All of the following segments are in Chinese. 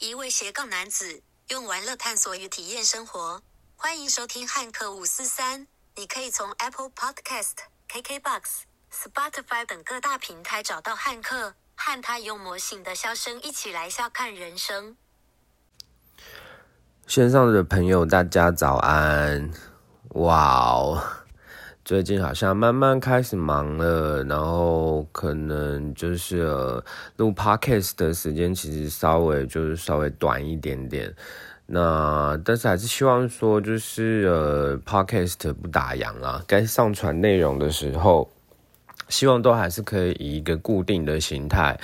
一位斜杠男子用玩乐探索与体验生活。欢迎收听汉克五四三。你可以从 Apple Podcast、KKBox、Spotify 等各大平台找到汉克，和他用魔性的笑声一起来笑看人生。线上的朋友，大家早安！哇哦，最近好像慢慢开始忙了，然后可能就是录 podcast 的时间其实稍微就是稍微短一点点。那但是还是希望说，就是呃，podcast 不打烊啦，该上传内容的时候，希望都还是可以以一个固定的形态，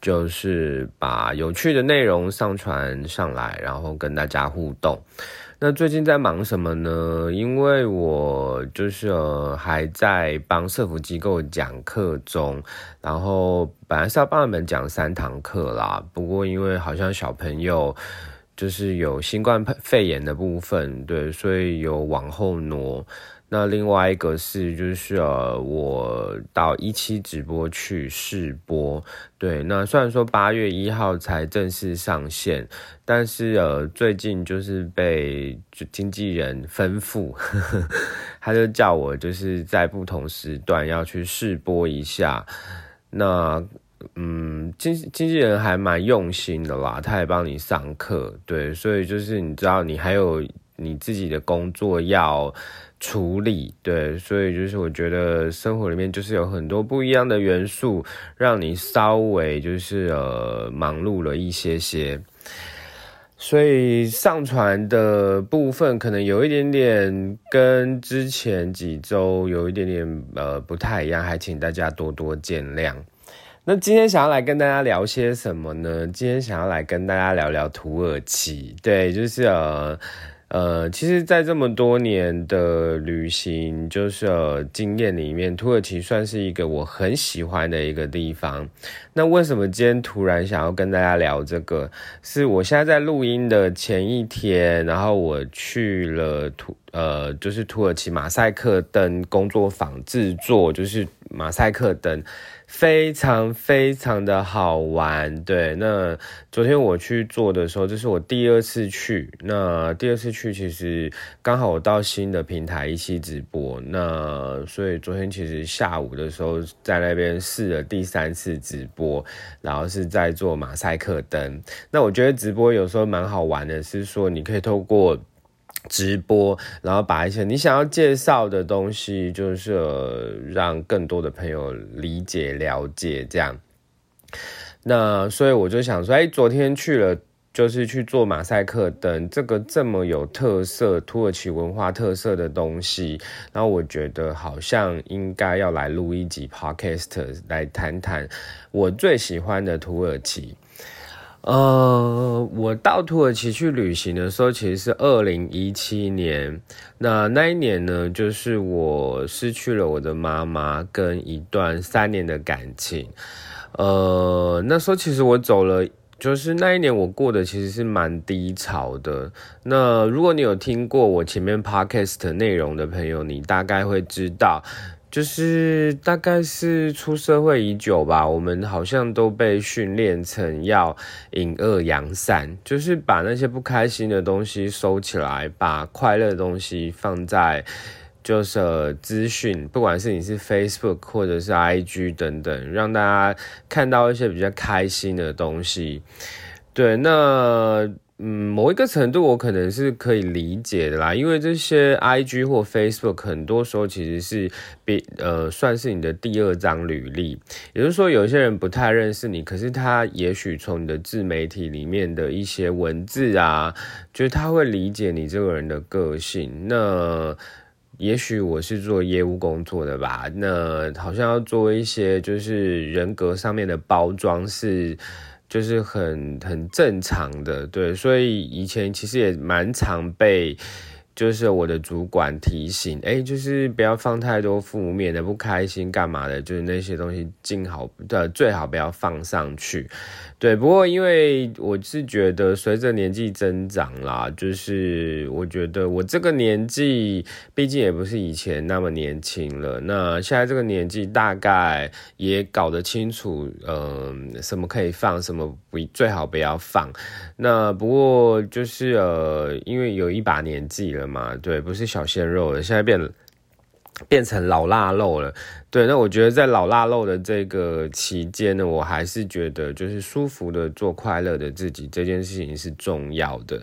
就是把有趣的内容上传上来，然后跟大家互动。那最近在忙什么呢？因为我就是呃还在帮社福机构讲课中，然后本来是要帮他们讲三堂课啦，不过因为好像小朋友。就是有新冠肺炎的部分，对，所以有往后挪。那另外一个是，就是呃，我到一期直播去试播，对。那虽然说八月一号才正式上线，但是呃，最近就是被经纪人吩咐，他就叫我就是在不同时段要去试播一下。那嗯，经经纪人还蛮用心的啦，他也帮你上课，对，所以就是你知道，你还有你自己的工作要处理，对，所以就是我觉得生活里面就是有很多不一样的元素，让你稍微就是呃忙碌了一些些，所以上传的部分可能有一点点跟之前几周有一点点呃不太一样，还请大家多多见谅。那今天想要来跟大家聊些什么呢？今天想要来跟大家聊聊土耳其。对，就是呃呃，其实，在这么多年的旅行就是呃经验里面，土耳其算是一个我很喜欢的一个地方。那为什么今天突然想要跟大家聊这个？是我现在在录音的前一天，然后我去了土呃，就是土耳其马赛克灯工作坊制作，就是马赛克灯。非常非常的好玩，对。那昨天我去做的时候，这是我第二次去。那第二次去，其实刚好我到新的平台一期直播。那所以昨天其实下午的时候，在那边试了第三次直播，然后是在做马赛克灯。那我觉得直播有时候蛮好玩的，是说你可以透过。直播，然后把一些你想要介绍的东西，就是让更多的朋友理解了解这样。那所以我就想说，哎，昨天去了，就是去做马赛克等这个这么有特色土耳其文化特色的东西，然后我觉得好像应该要来录一集 podcast 来谈谈我最喜欢的土耳其。呃，我到土耳其去旅行的时候，其实是二零一七年。那那一年呢，就是我失去了我的妈妈跟一段三年的感情。呃，那时候其实我走了，就是那一年我过的其实是蛮低潮的。那如果你有听过我前面 podcast 内容的朋友，你大概会知道。就是大概是出社会已久吧，我们好像都被训练成要隐恶扬善，就是把那些不开心的东西收起来，把快乐的东西放在就是资讯，不管是你是 Facebook 或者是 IG 等等，让大家看到一些比较开心的东西。对，那。嗯，某一个程度我可能是可以理解的啦，因为这些 I G 或 Facebook 很多时候其实是比呃算是你的第二张履历，也就是说有些人不太认识你，可是他也许从你的自媒体里面的一些文字啊，就是他会理解你这个人的个性。那也许我是做业务工作的吧，那好像要做一些就是人格上面的包装是。就是很很正常的，对，所以以前其实也蛮常被，就是我的主管提醒，哎，就是不要放太多负面的、不开心干嘛的，就是那些东西尽好的最好不要放上去。对，不过因为我是觉得随着年纪增长啦，就是我觉得我这个年纪，毕竟也不是以前那么年轻了。那现在这个年纪，大概也搞得清楚，嗯，什么可以放，什么不最好不要放。那不过就是呃，因为有一把年纪了嘛，对，不是小鲜肉了，现在变变成老腊肉了。对，那我觉得在老腊肉的这个期间呢，我还是觉得就是舒服的做快乐的自己这件事情是重要的。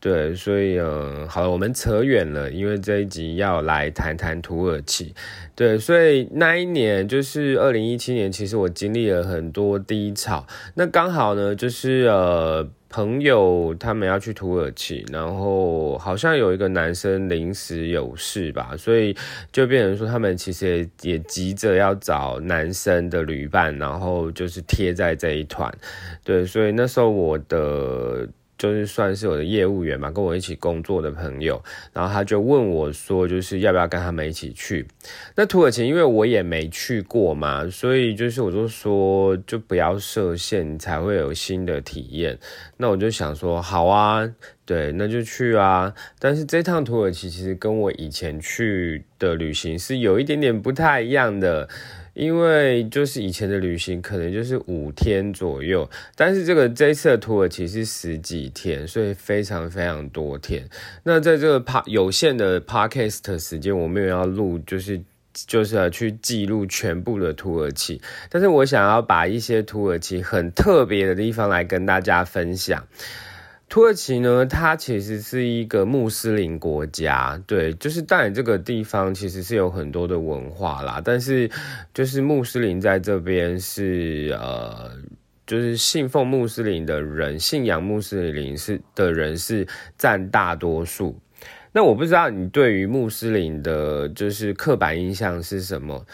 对，所以呃，好了，我们扯远了，因为这一集要来谈谈土耳其。对，所以那一年就是二零一七年，其实我经历了很多低潮。那刚好呢，就是呃。朋友他们要去土耳其，然后好像有一个男生临时有事吧，所以就变成说他们其实也急着要找男生的旅伴，然后就是贴在这一团，对，所以那时候我的。就是算是我的业务员嘛，跟我一起工作的朋友，然后他就问我说，就是要不要跟他们一起去？那土耳其因为我也没去过嘛，所以就是我就说，就不要设限，才会有新的体验。那我就想说，好啊，对，那就去啊。但是这趟土耳其其实跟我以前去的旅行是有一点点不太一样的。因为就是以前的旅行可能就是五天左右，但是这个这次的土耳其是十几天，所以非常非常多天。那在这个 p 有限的 podcast 时间，我没有要录，就是就是要去记录全部的土耳其，但是我想要把一些土耳其很特别的地方来跟大家分享。土耳其呢，它其实是一个穆斯林国家，对，就是当然这个地方其实是有很多的文化啦，但是就是穆斯林在这边是呃，就是信奉穆斯林的人，信仰穆斯林是的人是占大多数。那我不知道你对于穆斯林的，就是刻板印象是什么？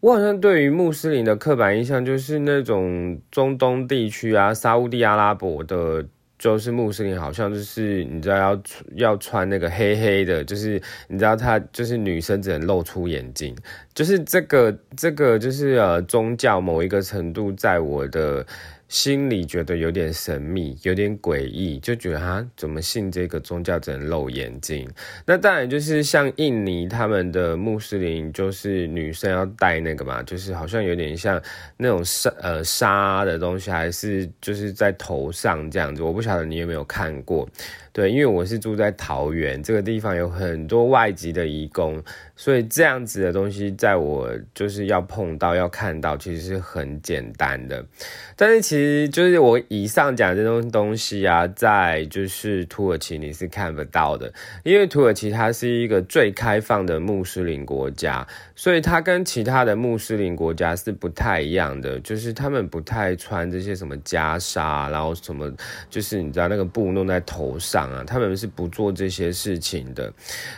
我好像对于穆斯林的刻板印象就是那种中东地区啊，沙地阿拉伯的。就是穆斯林，好像就是你知道要要穿那个黑黑的，就是你知道他就是女生只能露出眼睛，就是这个这个就是呃宗教某一个程度在我的。心里觉得有点神秘，有点诡异，就觉得啊，怎么信这个宗教只能露眼睛？那当然就是像印尼他们的穆斯林，就是女生要戴那个嘛，就是好像有点像那种纱呃纱的东西，还是就是在头上这样子。我不晓得你有没有看过。对，因为我是住在桃园这个地方，有很多外籍的移工，所以这样子的东西，在我就是要碰到、要看到，其实是很简单的。但是，其实就是我以上讲这种东西啊，在就是土耳其你是看不到的，因为土耳其它是一个最开放的穆斯林国家，所以它跟其他的穆斯林国家是不太一样的，就是他们不太穿这些什么袈裟，然后什么就是你知道那个布弄在头上。啊，他们是不做这些事情的，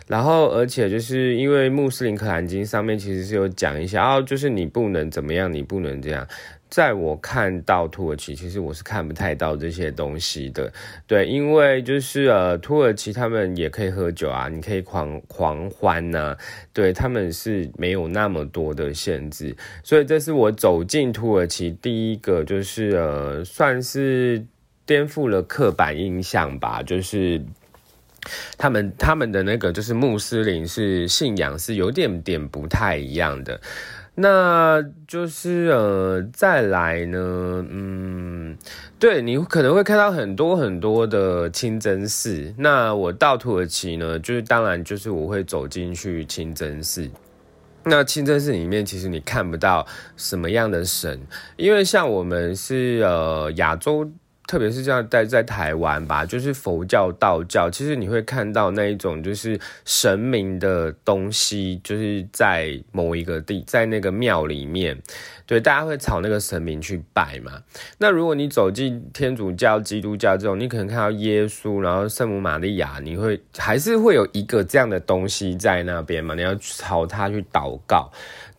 然后而且就是因为穆斯林可兰经上面其实是有讲一下，哦，就是你不能怎么样，你不能这样。在我看到土耳其，其实我是看不太到这些东西的，对，因为就是呃，土耳其他们也可以喝酒啊，你可以狂狂欢呐，对他们是没有那么多的限制，所以这是我走进土耳其第一个就是呃，算是。颠覆了刻板印象吧，就是他们他们的那个就是穆斯林是信仰是有点点不太一样的，那就是呃再来呢，嗯，对你可能会看到很多很多的清真寺。那我到土耳其呢，就是当然就是我会走进去清真寺。那清真寺里面其实你看不到什么样的神，因为像我们是呃亚洲。特别是这样在在台湾吧，就是佛教、道教，其实你会看到那一种就是神明的东西，就是在某一个地，在那个庙里面，对，大家会朝那个神明去拜嘛。那如果你走进天主教、基督教这种，你可能看到耶稣，然后圣母玛利亚，你会还是会有一个这样的东西在那边嘛？你要朝他去祷告。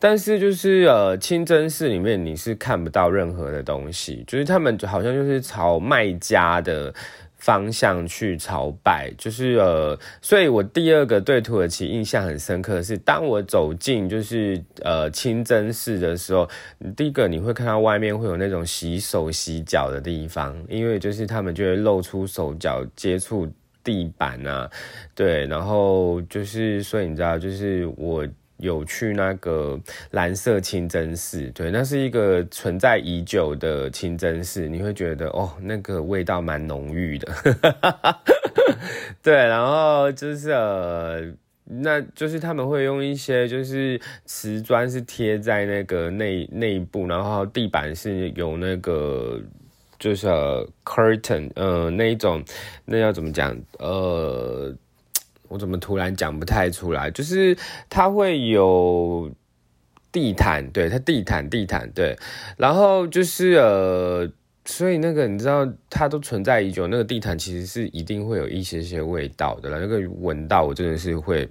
但是就是呃，清真寺里面你是看不到任何的东西，就是他们好像就是朝卖家的方向去朝拜，就是呃，所以我第二个对土耳其印象很深刻的是，当我走进就是呃清真寺的时候，第一个你会看到外面会有那种洗手洗脚的地方，因为就是他们就会露出手脚接触地板啊，对，然后就是所以你知道，就是我。有去那个蓝色清真寺，对，那是一个存在已久的清真寺，你会觉得哦，那个味道蛮浓郁的，对，然后就是呃，那就是他们会用一些就是瓷砖是贴在那个内内部，然后地板是有那个就是 curtain，呃，那一种那要怎么讲，呃。我怎么突然讲不太出来？就是它会有地毯，对，它地毯地毯，对，然后就是呃，所以那个你知道，它都存在已久，那个地毯其实是一定会有一些些味道的了，那个闻到我真的是会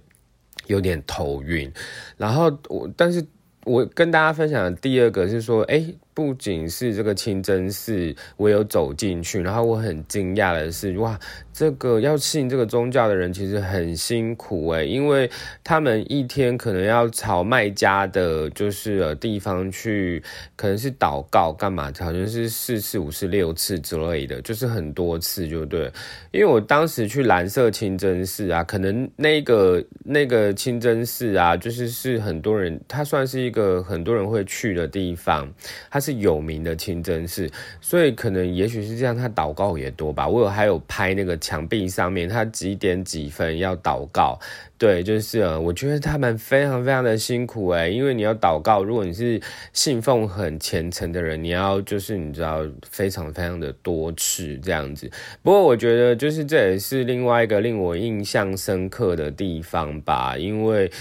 有点头晕。然后我，但是我跟大家分享的第二个是说，哎。不仅是这个清真寺，我有走进去，然后我很惊讶的是，哇，这个要信这个宗教的人其实很辛苦诶，因为他们一天可能要朝卖家的，就是地方去，可能是祷告干嘛，好像是四次、五次、六次之类的，就是很多次，就对。因为我当时去蓝色清真寺啊，可能那个那个清真寺啊，就是是很多人，它算是一个很多人会去的地方，它是。有名的清真寺，所以可能也许是这样，他祷告也多吧。我有还有拍那个墙壁上面，他几点几分要祷告。对，就是我觉得他们非常非常的辛苦哎，因为你要祷告，如果你是信奉很虔诚的人，你要就是你知道非常非常的多次这样子。不过我觉得就是这也是另外一个令我印象深刻的地方吧，因为。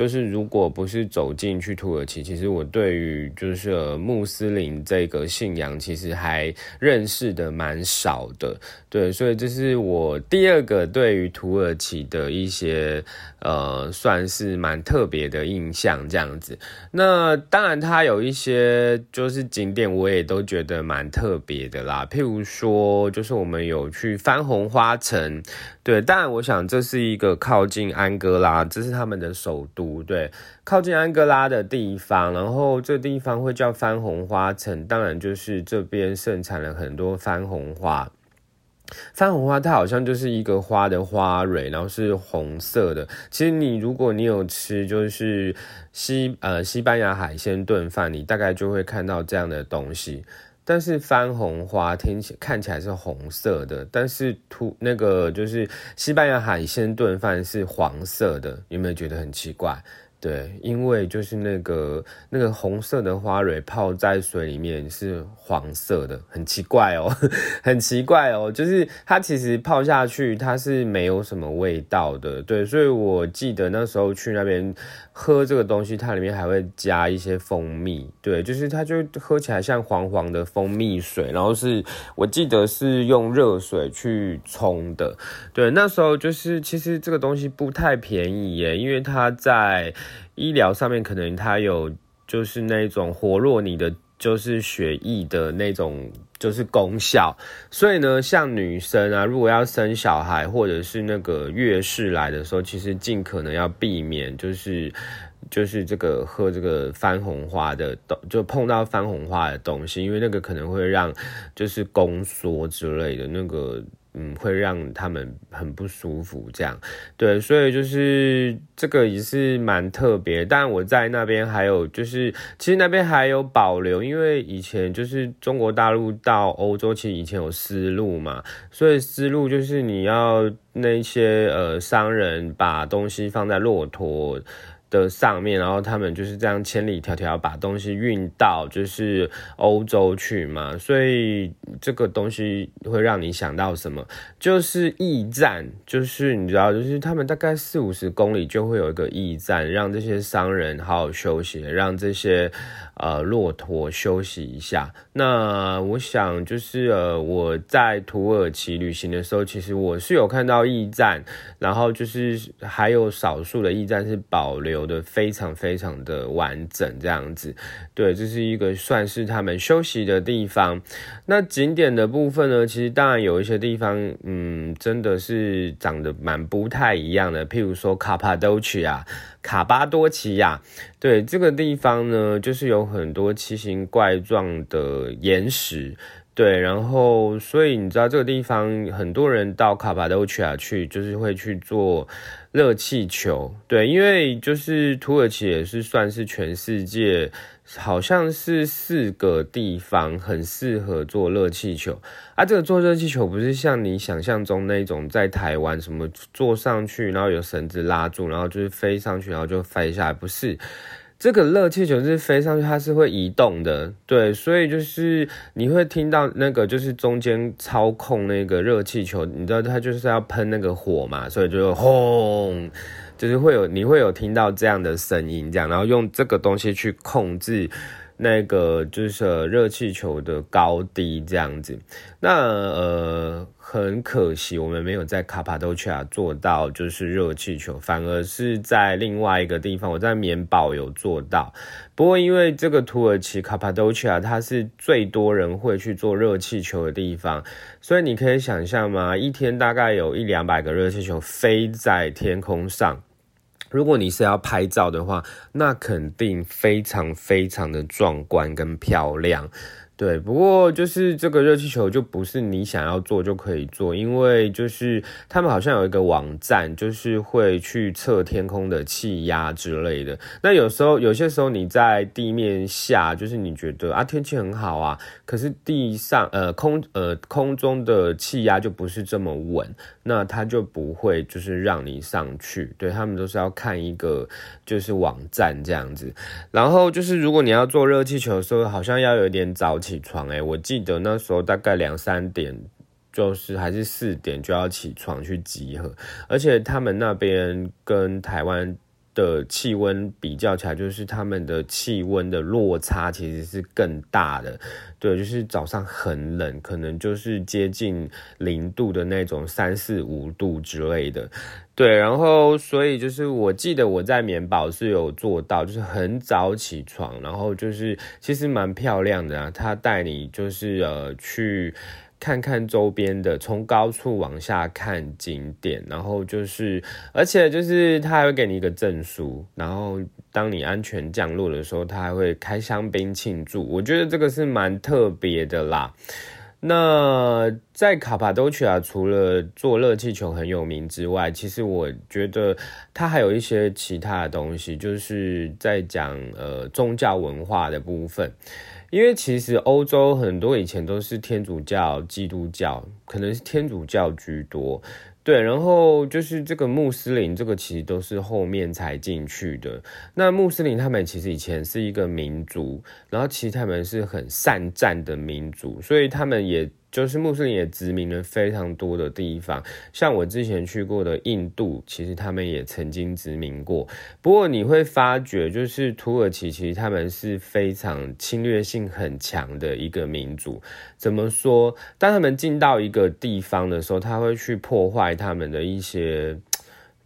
就是如果不是走进去土耳其，其实我对于就是穆斯林这个信仰，其实还认识的蛮少的。对，所以这是我第二个对于土耳其的一些呃，算是蛮特别的印象这样子。那当然，它有一些就是景点，我也都觉得蛮特别的啦。譬如说，就是我们有去番红花城。对，当然，我想这是一个靠近安哥拉，这是他们的首都。对，靠近安哥拉的地方，然后这地方会叫番红花城，当然就是这边盛产了很多番红花。番红花它好像就是一个花的花蕊，然后是红色的。其实你如果你有吃，就是西呃西班牙海鲜炖饭，你大概就会看到这样的东西。但是番红花听起看起来是红色的，但是土那个就是西班牙海鲜炖饭是黄色的，有没有觉得很奇怪？对，因为就是那个那个红色的花蕊泡在水里面是黄色的，很奇怪哦，很奇怪哦，就是它其实泡下去它是没有什么味道的，对，所以我记得那时候去那边喝这个东西，它里面还会加一些蜂蜜，对，就是它就喝起来像黄黄的蜂蜜水，然后是我记得是用热水去冲的，对，那时候就是其实这个东西不太便宜耶，因为它在。医疗上面可能它有就是那种活络你的就是血液的那种就是功效，所以呢，像女生啊，如果要生小孩或者是那个月事来的时候，其实尽可能要避免就是就是这个喝这个番红花的东，就碰到番红花的东西，因为那个可能会让就是宫缩之类的那个。嗯，会让他们很不舒服，这样，对，所以就是这个也是蛮特别。但我在那边还有就是，其实那边还有保留，因为以前就是中国大陆到欧洲，其实以前有丝路嘛，所以丝路就是你要那些呃商人把东西放在骆驼。的上面，然后他们就是这样千里迢迢把东西运到就是欧洲去嘛，所以这个东西会让你想到什么？就是驿站，就是你知道，就是他们大概四五十公里就会有一个驿站，让这些商人好好休息，让这些。呃，骆驼休息一下。那我想，就是呃，我在土耳其旅行的时候，其实我是有看到驿站，然后就是还有少数的驿站是保留留的非常非常的完整，这样子。对，这是一个算是他们休息的地方。那景点的部分呢，其实当然有一些地方，嗯，真的是长得蛮不太一样的。譬如说卡帕多奇亚、卡巴多奇亚，对这个地方呢，就是有很多奇形怪状的岩石。对，然后所以你知道这个地方很多人到卡帕多奇亚去，就是会去做热气球。对，因为就是土耳其也是算是全世界好像是四个地方很适合做热气球。啊，这个做热气球不是像你想象中那种在台湾什么坐上去，然后有绳子拉住，然后就是飞上去，然后就飞下来，不是。这个热气球是飞上去，它是会移动的，对，所以就是你会听到那个就是中间操控那个热气球，你知道它就是要喷那个火嘛，所以就轰，就是会有你会有听到这样的声音，这样，然后用这个东西去控制。那个就是热气球的高低这样子，那呃很可惜，我们没有在卡帕多奇亚做到就是热气球，反而是在另外一个地方，我在棉堡有做到。不过因为这个土耳其卡帕多奇亚它是最多人会去做热气球的地方，所以你可以想象吗？一天大概有一两百个热气球飞在天空上。如果你是要拍照的话，那肯定非常非常的壮观跟漂亮。对，不过就是这个热气球就不是你想要做就可以做，因为就是他们好像有一个网站，就是会去测天空的气压之类的。那有时候有些时候你在地面下，就是你觉得啊天气很好啊，可是地上呃空呃空中的气压就不是这么稳，那它就不会就是让你上去。对他们都是要看一个就是网站这样子。然后就是如果你要做热气球的时候，好像要有点早起。起床哎，我记得那时候大概两三点，就是还是四点就要起床去集合，而且他们那边跟台湾的气温比较起来，就是他们的气温的落差其实是更大的。对，就是早上很冷，可能就是接近零度的那种三四五度之类的。对，然后所以就是我记得我在棉堡是有做到，就是很早起床，然后就是其实蛮漂亮的啊。他带你就是呃去看看周边的，从高处往下看景点，然后就是而且就是他还会给你一个证书，然后当你安全降落的时候，他还会开香槟庆祝。我觉得这个是蛮特别的啦。那在卡帕多奇亚，除了做热气球很有名之外，其实我觉得它还有一些其他的东西，就是在讲呃宗教文化的部分。因为其实欧洲很多以前都是天主教、基督教，可能是天主教居多。对，然后就是这个穆斯林，这个其实都是后面才进去的。那穆斯林他们其实以前是一个民族，然后其实他们是很善战的民族，所以他们也。就是穆斯林也殖民了非常多的地方，像我之前去过的印度，其实他们也曾经殖民过。不过你会发觉，就是土耳其其实他们是非常侵略性很强的一个民族。怎么说？当他们进到一个地方的时候，他会去破坏他们的一些。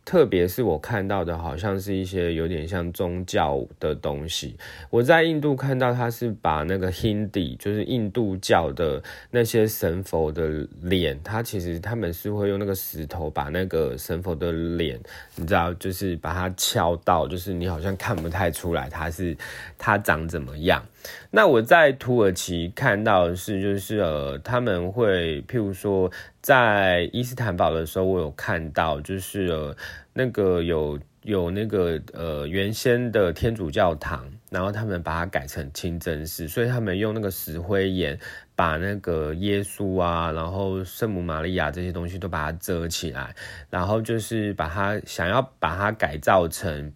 特别是我看到的，好像是一些有点像宗教的东西。我在印度看到，他是把那个 Hindi，就是印度教的那些神佛的脸，他其实他们是会用那个石头把那个神佛的脸，你知道，就是把它敲到，就是你好像看不太出来他是他长怎么样。那我在土耳其看到的是，就是呃，他们会譬如说。在伊斯坦堡的时候，我有看到，就是呃，那个有有那个呃原先的天主教堂，然后他们把它改成清真寺，所以他们用那个石灰岩把那个耶稣啊，然后圣母玛利亚这些东西都把它遮起来，然后就是把它想要把它改造成。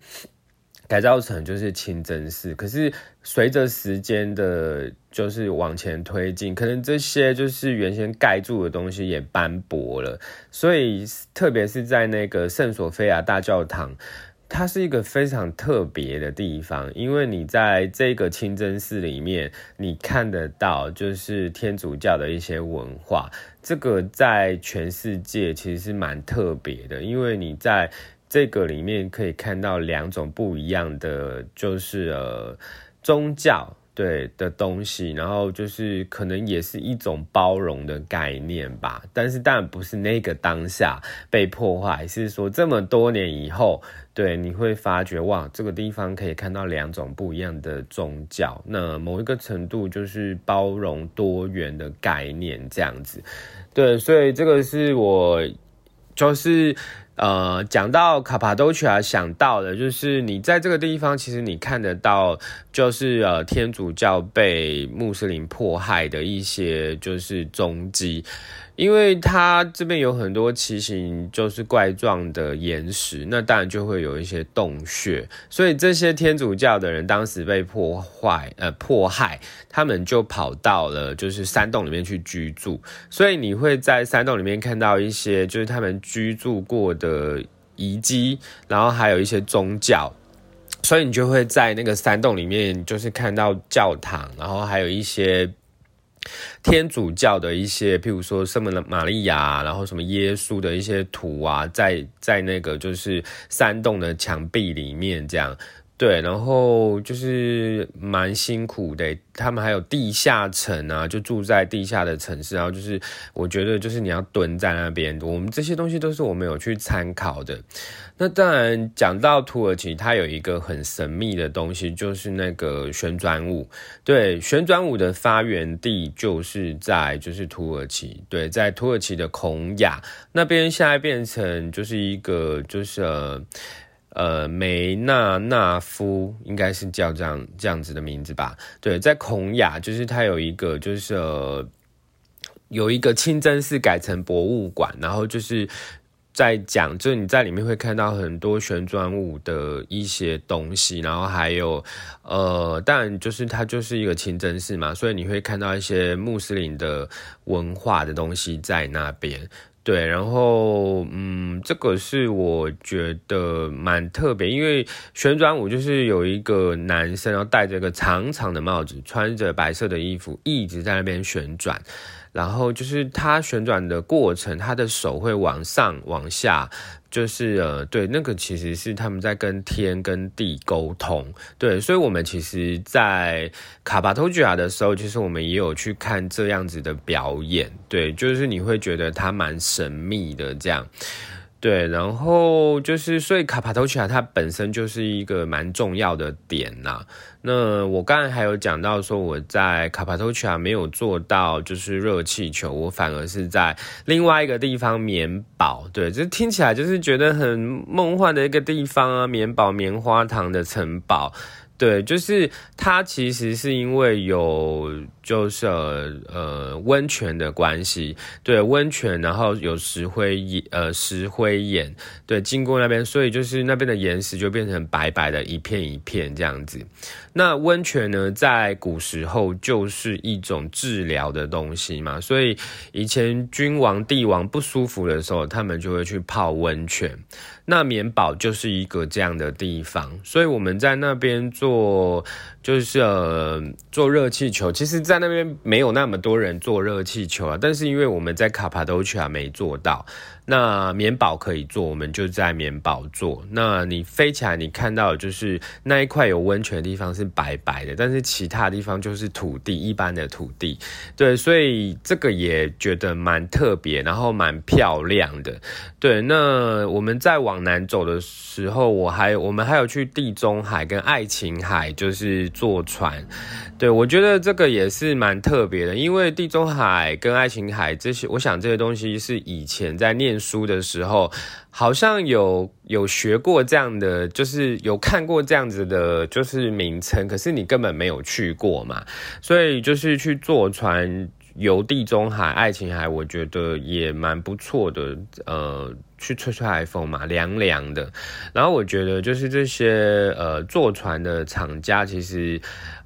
改造成就是清真寺，可是随着时间的，就是往前推进，可能这些就是原先盖住的东西也斑驳了，所以特别是在那个圣索菲亚大教堂，它是一个非常特别的地方，因为你在这个清真寺里面，你看得到就是天主教的一些文化，这个在全世界其实是蛮特别的，因为你在。这个里面可以看到两种不一样的，就是呃宗教。对的东西，然后就是可能也是一种包容的概念吧，但是当然不是那个当下被破坏，是说这么多年以后，对你会发觉哇，这个地方可以看到两种不一样的宗教，那某一个程度就是包容多元的概念这样子，对，所以这个是我就是。呃，讲到卡帕多奇亚，想到的就是你在这个地方，其实你看得到，就是呃天主教被穆斯林迫害的一些就是踪迹。因为它这边有很多奇形就是怪状的岩石，那当然就会有一些洞穴，所以这些天主教的人当时被破坏呃迫害，他们就跑到了就是山洞里面去居住，所以你会在山洞里面看到一些就是他们居住过的遗迹，然后还有一些宗教，所以你就会在那个山洞里面就是看到教堂，然后还有一些。天主教的一些，譬如说圣母玛利亚，然后什么耶稣的一些图啊，在在那个就是山洞的墙壁里面这样。对，然后就是蛮辛苦的，他们还有地下城啊，就住在地下的城市，然后就是我觉得就是你要蹲在那边，我们这些东西都是我们有去参考的。那当然讲到土耳其，它有一个很神秘的东西，就是那个旋转舞。对，旋转舞的发源地就是在就是土耳其，对，在土耳其的孔雅那边，现在变成就是一个就是。呃梅纳纳夫应该是叫这样这样子的名字吧？对，在孔雅，就是它有一个，就是呃，有一个清真寺改成博物馆，然后就是在讲，就是你在里面会看到很多旋转舞的一些东西，然后还有呃，当然就是它就是一个清真寺嘛，所以你会看到一些穆斯林的文化的东西在那边。对，然后嗯，这个是我觉得蛮特别，因为旋转舞就是有一个男生，然后戴着一个长长的帽子，穿着白色的衣服，一直在那边旋转。然后就是它旋转的过程，他的手会往上、往下，就是呃，对，那个其实是他们在跟天、跟地沟通。对，所以我们其实，在卡巴托吉亚的时候，其实我们也有去看这样子的表演。对，就是你会觉得它蛮神秘的这样。对，然后就是，所以卡帕多奇亚它本身就是一个蛮重要的点呐。那我刚才还有讲到说，我在卡帕多奇亚没有做到就是热气球，我反而是在另外一个地方棉堡。对，这听起来就是觉得很梦幻的一个地方啊，棉堡棉花糖的城堡。对，就是它其实是因为有就是呃温泉的关系，对温泉，然后有石灰岩呃石灰岩，对经过那边，所以就是那边的岩石就变成白白的一片一片这样子。那温泉呢，在古时候就是一种治疗的东西嘛，所以以前君王帝王不舒服的时候，他们就会去泡温泉。那棉堡就是一个这样的地方，所以我们在那边做就是呃做热气球。其实，在那边没有那么多人坐热气球啊，但是因为我们在卡帕多奇亚没做到。那棉堡可以做，我们就在棉堡做。那你飞起来，你看到就是那一块有温泉的地方是白白的，但是其他地方就是土地，一般的土地。对，所以这个也觉得蛮特别，然后蛮漂亮的。对，那我们在往南走的时候，我还我们还有去地中海跟爱琴海，就是坐船。对我觉得这个也是蛮特别的，因为地中海跟爱琴海这些，我想这些东西是以前在念。书的时候，好像有有学过这样的，就是有看过这样子的，就是名称，可是你根本没有去过嘛，所以就是去坐船游地中海、爱琴海，我觉得也蛮不错的，呃。去吹吹海风嘛，凉凉的。然后我觉得就是这些呃坐船的厂家其实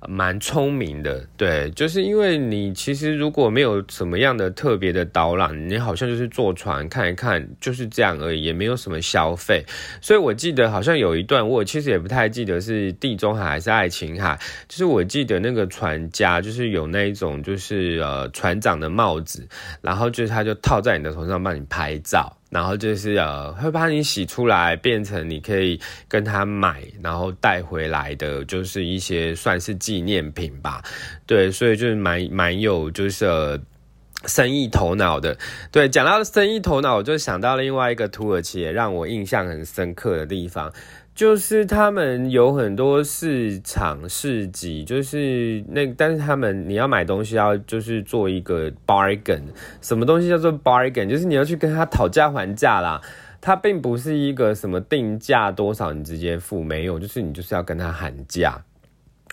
蛮聪明的，对，就是因为你其实如果没有什么样的特别的导览，你好像就是坐船看一看，就是这样而已，也没有什么消费。所以我记得好像有一段，我其实也不太记得是地中海还是爱琴海，就是我记得那个船家就是有那一种就是呃船长的帽子，然后就是他就套在你的头上帮你拍照。然后就是呃会把你洗出来，变成你可以跟他买，然后带回来的，就是一些算是纪念品吧。对，所以就是蛮蛮有就是生意头脑的。对，讲到生意头脑，我就想到另外一个土耳其也让我印象很深刻的地方。就是他们有很多市场市集，就是那，但是他们你要买东西要就是做一个 bargain，什么东西叫做 bargain？就是你要去跟他讨价还价啦。它并不是一个什么定价多少你直接付，没有，就是你就是要跟他喊价。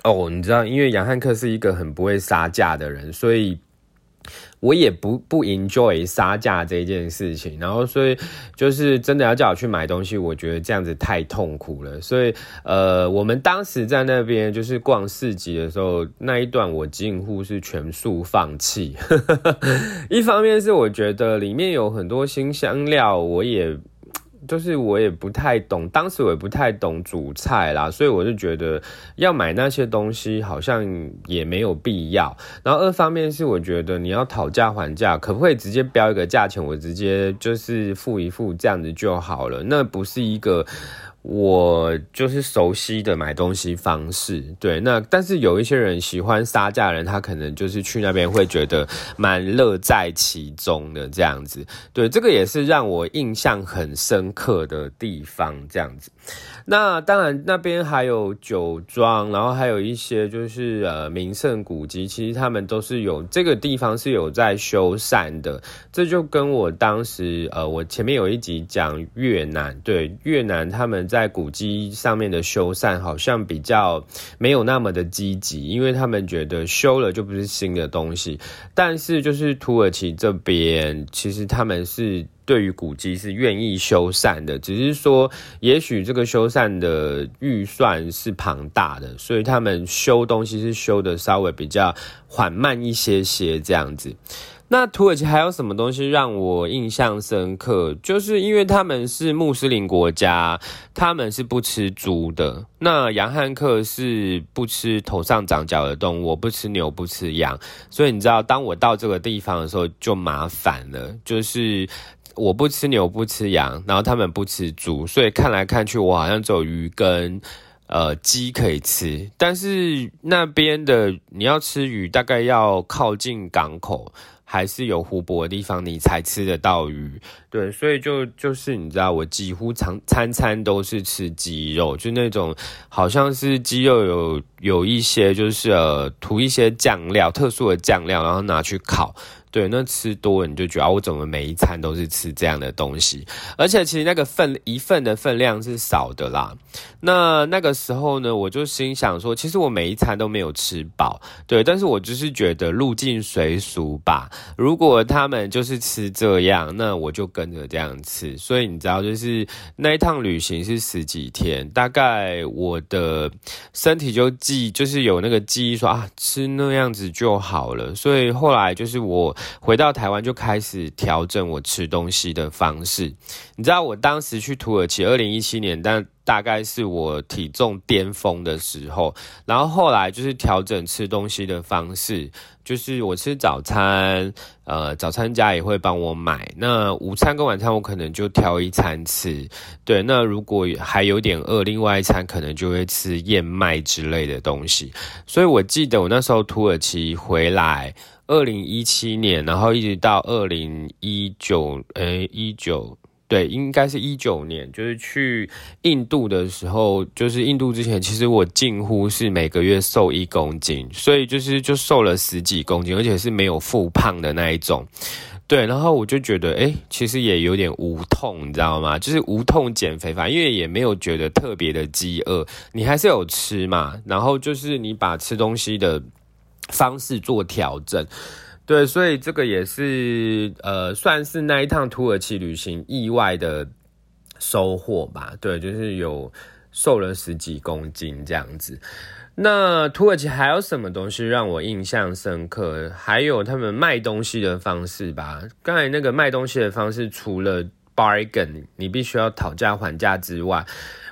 哦，你知道，因为杨汉克是一个很不会杀价的人，所以。我也不不 enjoy 杀价这件事情，然后所以就是真的要叫我去买东西，我觉得这样子太痛苦了。所以呃，我们当时在那边就是逛市集的时候，那一段我近乎是全数放弃。一方面是我觉得里面有很多新香料，我也。就是我也不太懂，当时我也不太懂煮菜啦，所以我就觉得要买那些东西好像也没有必要。然后二方面是我觉得你要讨价还价，可不可以直接标一个价钱，我直接就是付一付这样子就好了？那不是一个。我就是熟悉的买东西方式，对，那但是有一些人喜欢杀价人，他可能就是去那边会觉得蛮乐在其中的这样子，对，这个也是让我印象很深刻的地方，这样子。那当然，那边还有酒庄，然后还有一些就是呃名胜古迹，其实他们都是有这个地方是有在修缮的。这就跟我当时呃，我前面有一集讲越南，对越南他们在古迹上面的修缮好像比较没有那么的积极，因为他们觉得修了就不是新的东西。但是就是土耳其这边，其实他们是。对于古迹是愿意修缮的，只是说，也许这个修缮的预算是庞大的，所以他们修东西是修的稍微比较缓慢一些些这样子。那土耳其还有什么东西让我印象深刻？就是因为他们是穆斯林国家，他们是不吃猪的。那杨汉克是不吃头上长角的动物，我不吃牛，不吃羊，所以你知道，当我到这个地方的时候就麻烦了，就是。我不吃牛，不吃羊，然后他们不吃猪，所以看来看去，我好像只有鱼跟呃鸡可以吃。但是那边的你要吃鱼，大概要靠近港口，还是有湖泊的地方，你才吃得到鱼。对，所以就就是你知道，我几乎常餐餐都是吃鸡肉，就那种好像是鸡肉有有一些就是呃涂一些酱料，特殊的酱料，然后拿去烤。对，那吃多你就觉得我怎么每一餐都是吃这样的东西，而且其实那个份一份的分量是少的啦。那那个时候呢，我就心想说，其实我每一餐都没有吃饱，对，但是我就是觉得入境随俗吧。如果他们就是吃这样，那我就跟着这样吃。所以你知道，就是那一趟旅行是十几天，大概我的身体就记，就是有那个记忆说啊，吃那样子就好了。所以后来就是我。回到台湾就开始调整我吃东西的方式。你知道我当时去土耳其，二零一七年，但大概是我体重巅峰的时候。然后后来就是调整吃东西的方式，就是我吃早餐，呃，早餐家也会帮我买。那午餐跟晚餐我可能就挑一餐吃。对，那如果还有点饿，另外一餐可能就会吃燕麦之类的东西。所以我记得我那时候土耳其回来。二零一七年，然后一直到二零一九，诶，一九，对，应该是一九年，就是去印度的时候，就是印度之前，其实我近乎是每个月瘦一公斤，所以就是就瘦了十几公斤，而且是没有复胖的那一种，对，然后我就觉得，诶，其实也有点无痛，你知道吗？就是无痛减肥法，因为也没有觉得特别的饥饿，你还是有吃嘛，然后就是你把吃东西的。方式做调整，对，所以这个也是呃，算是那一趟土耳其旅行意外的收获吧。对，就是有瘦了十几公斤这样子。那土耳其还有什么东西让我印象深刻？还有他们卖东西的方式吧。刚才那个卖东西的方式，除了 bargain，你必须要讨价还价之外。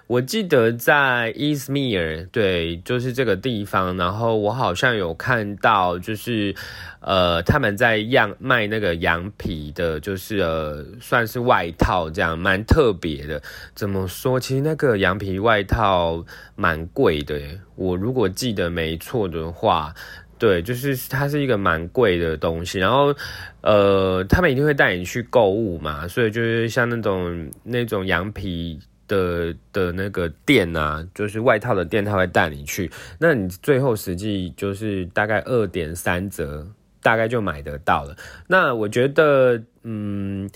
我记得在伊斯密尔，对，就是这个地方。然后我好像有看到，就是呃，他们在样卖那个羊皮的，就是呃，算是外套这样，蛮特别的。怎么说？其实那个羊皮外套蛮贵的。我如果记得没错的话，对，就是它是一个蛮贵的东西。然后呃，他们一定会带你去购物嘛，所以就是像那种那种羊皮。的的那个店啊，就是外套的店，他会带你去。那你最后实际就是大概二点三折，大概就买得到了。那我觉得，嗯，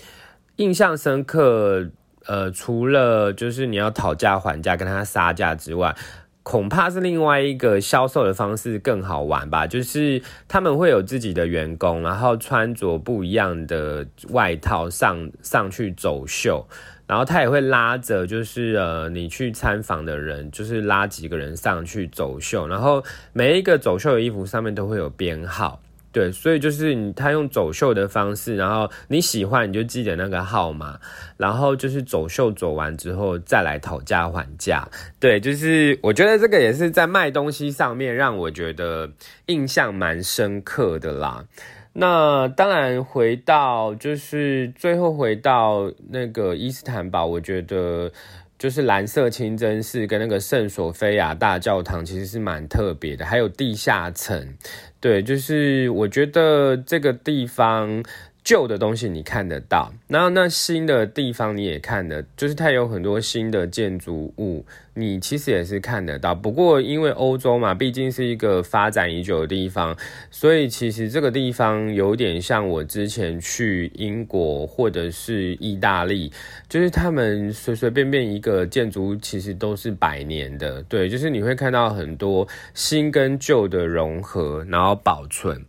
印象深刻，呃，除了就是你要讨价还价跟他杀价之外，恐怕是另外一个销售的方式更好玩吧。就是他们会有自己的员工，然后穿着不一样的外套上上去走秀。然后他也会拉着，就是呃，你去参访的人，就是拉几个人上去走秀。然后每一个走秀的衣服上面都会有编号，对，所以就是你他用走秀的方式，然后你喜欢你就记得那个号码，然后就是走秀走完之后再来讨价还价。对，就是我觉得这个也是在卖东西上面让我觉得印象蛮深刻的啦。那当然，回到就是最后回到那个伊斯坦堡，我觉得就是蓝色清真寺跟那个圣索菲亚大教堂其实是蛮特别的，还有地下城，对，就是我觉得这个地方。旧的东西你看得到，然后那新的地方你也看的，就是它有很多新的建筑物，你其实也是看得到。不过因为欧洲嘛，毕竟是一个发展已久的地方，所以其实这个地方有点像我之前去英国或者是意大利，就是他们随随便便一个建筑其实都是百年的，对，就是你会看到很多新跟旧的融合，然后保存。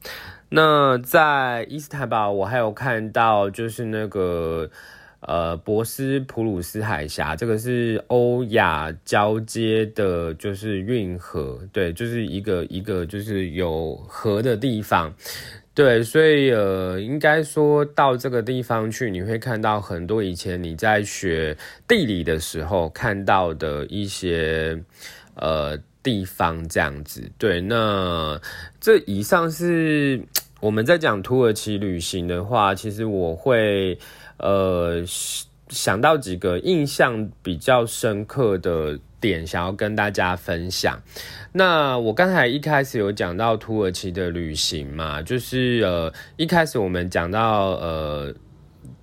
那在伊斯坦堡，我还有看到就是那个呃博斯普鲁斯海峡，这个是欧亚交接的，就是运河，对，就是一个一个就是有河的地方，对，所以呃，应该说到这个地方去，你会看到很多以前你在学地理的时候看到的一些呃地方，这样子，对，那这以上是。我们在讲土耳其旅行的话，其实我会呃想到几个印象比较深刻的点，想要跟大家分享。那我刚才一开始有讲到土耳其的旅行嘛，就是呃一开始我们讲到呃。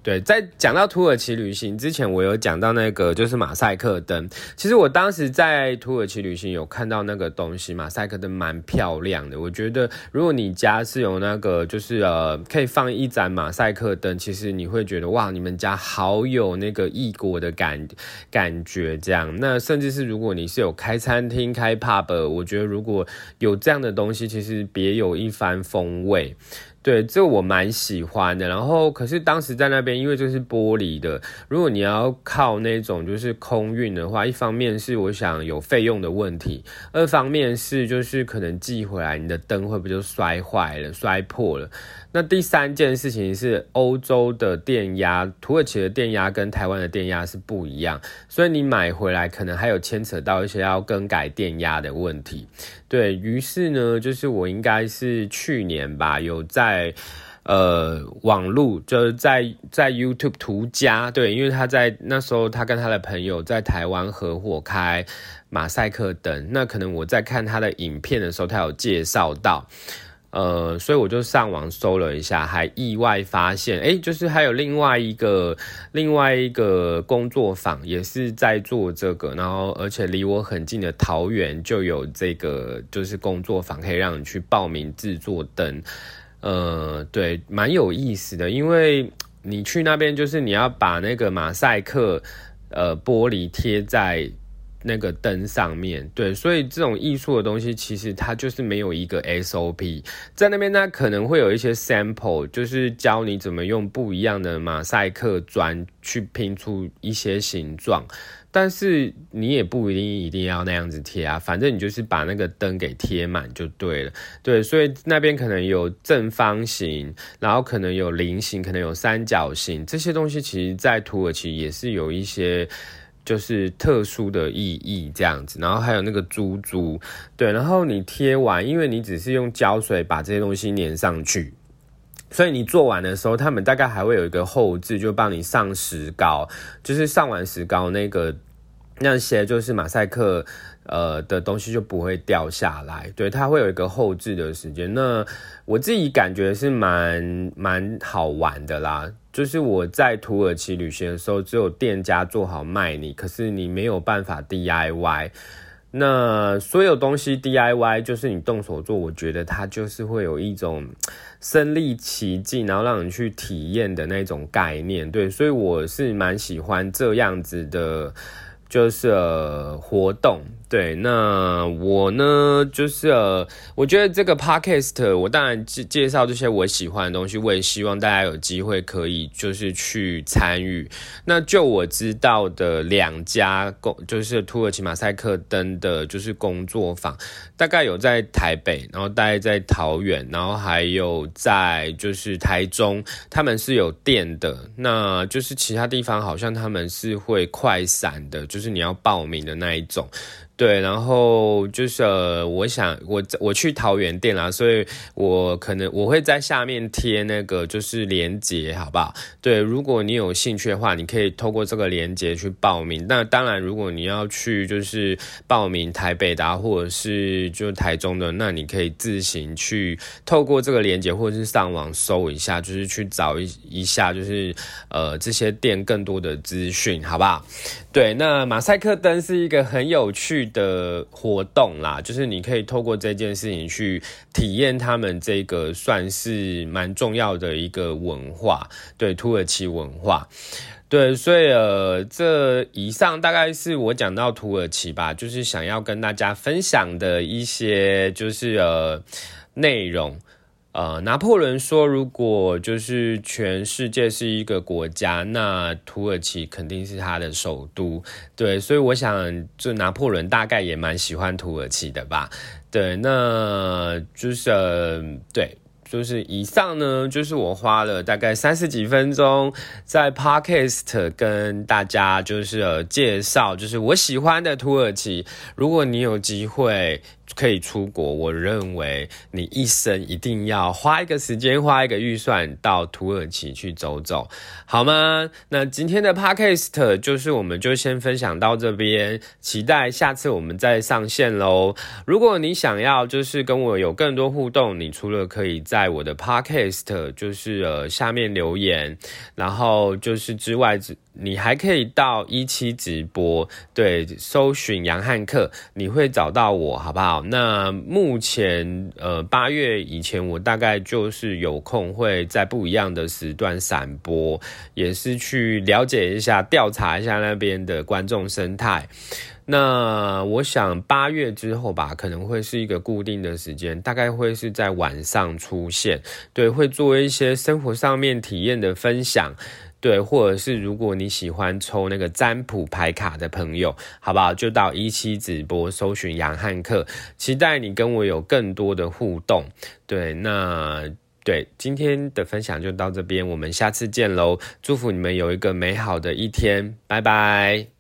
对，在讲到土耳其旅行之前，我有讲到那个就是马赛克灯。其实我当时在土耳其旅行有看到那个东西，马赛克灯蛮漂亮的。我觉得如果你家是有那个就是呃可以放一盏马赛克灯，其实你会觉得哇，你们家好有那个异国的感感觉。这样，那甚至是如果你是有开餐厅开 pub，我觉得如果有这样的东西，其实别有一番风味。对，这我蛮喜欢的。然后，可是当时在那边，因为这是玻璃的，如果你要靠那种就是空运的话，一方面是我想有费用的问题，二方面是就是可能寄回来你的灯会不会就摔坏了、摔破了。那第三件事情是欧洲的电压，土耳其的电压跟台湾的电压是不一样，所以你买回来可能还有牵扯到一些要更改电压的问题。对于是呢，就是我应该是去年吧，有在呃网路，就是在在 YouTube 图家，对，因为他在那时候他跟他的朋友在台湾合伙开马赛克灯，那可能我在看他的影片的时候，他有介绍到。呃，所以我就上网搜了一下，还意外发现，哎，就是还有另外一个另外一个工作坊也是在做这个，然后而且离我很近的桃园就有这个就是工作坊，可以让你去报名制作灯。呃，对，蛮有意思的，因为你去那边就是你要把那个马赛克呃玻璃贴在。那个灯上面，对，所以这种艺术的东西其实它就是没有一个 SOP，在那边呢可能会有一些 sample，就是教你怎么用不一样的马赛克砖去拼出一些形状。但是你也不一定一定要那样子贴啊，反正你就是把那个灯给贴满就对了。对，所以那边可能有正方形，然后可能有菱形，可能有三角形，这些东西其实在土耳其也是有一些就是特殊的意义这样子。然后还有那个珠珠，对，然后你贴完，因为你只是用胶水把这些东西粘上去。所以你做完的时候，他们大概还会有一个后置，就帮你上石膏，就是上完石膏那个那些就是马赛克呃的东西就不会掉下来。对，它会有一个后置的时间。那我自己感觉是蛮蛮好玩的啦。就是我在土耳其旅行的时候，只有店家做好卖你，可是你没有办法 DIY。那所有东西 DIY 就是你动手做，我觉得它就是会有一种 身临其境，然后让你去体验的那种概念。对，所以我是蛮喜欢这样子的，就是活动。对，那我呢，就是，我觉得这个 podcast，我当然介介绍这些我喜欢的东西，我也希望大家有机会可以就是去参与。那就我知道的两家工，就是土耳其马赛克灯的，就是工作坊，大概有在台北，然后大概在桃园，然后还有在就是台中，他们是有店的。那就是其他地方好像他们是会快闪的，就是你要报名的那一种。对，然后就是我想我我去桃园店啦，所以我可能我会在下面贴那个就是链接，好不好？对，如果你有兴趣的话，你可以透过这个链接去报名。那当然，如果你要去就是报名台北的或者是就台中的，那你可以自行去透过这个链接，或者是上网搜一下，就是去找一一下，就是呃这些店更多的资讯，好不好？对，那马赛克灯是一个很有趣的活动啦，就是你可以透过这件事情去体验他们这个算是蛮重要的一个文化，对土耳其文化，对，所以呃，这以上大概是我讲到土耳其吧，就是想要跟大家分享的一些就是呃内容。呃，拿破仑说，如果就是全世界是一个国家，那土耳其肯定是他的首都。对，所以我想，就拿破仑大概也蛮喜欢土耳其的吧。对，那就是对。就是以上呢，就是我花了大概三十几分钟在 podcast 跟大家就是呃介绍，就是我喜欢的土耳其。如果你有机会可以出国，我认为你一生一定要花一个时间，花一个预算到土耳其去走走，好吗？那今天的 podcast 就是我们就先分享到这边，期待下次我们再上线喽。如果你想要就是跟我有更多互动，你除了可以在我的 podcast 就是呃下面留言，然后就是之外，你还可以到一期直播，对，搜寻杨汉克，你会找到我，好不好？那目前呃八月以前，我大概就是有空会在不一样的时段散播，也是去了解一下、调查一下那边的观众生态。那我想八月之后吧，可能会是一个固定的时间，大概会是在晚上出现，对，会做一些生活上面体验的分享，对，或者是如果你喜欢抽那个占卜牌卡的朋友，好不好？就到一期直播搜寻杨汉克，期待你跟我有更多的互动，对，那对今天的分享就到这边，我们下次见喽，祝福你们有一个美好的一天，拜拜。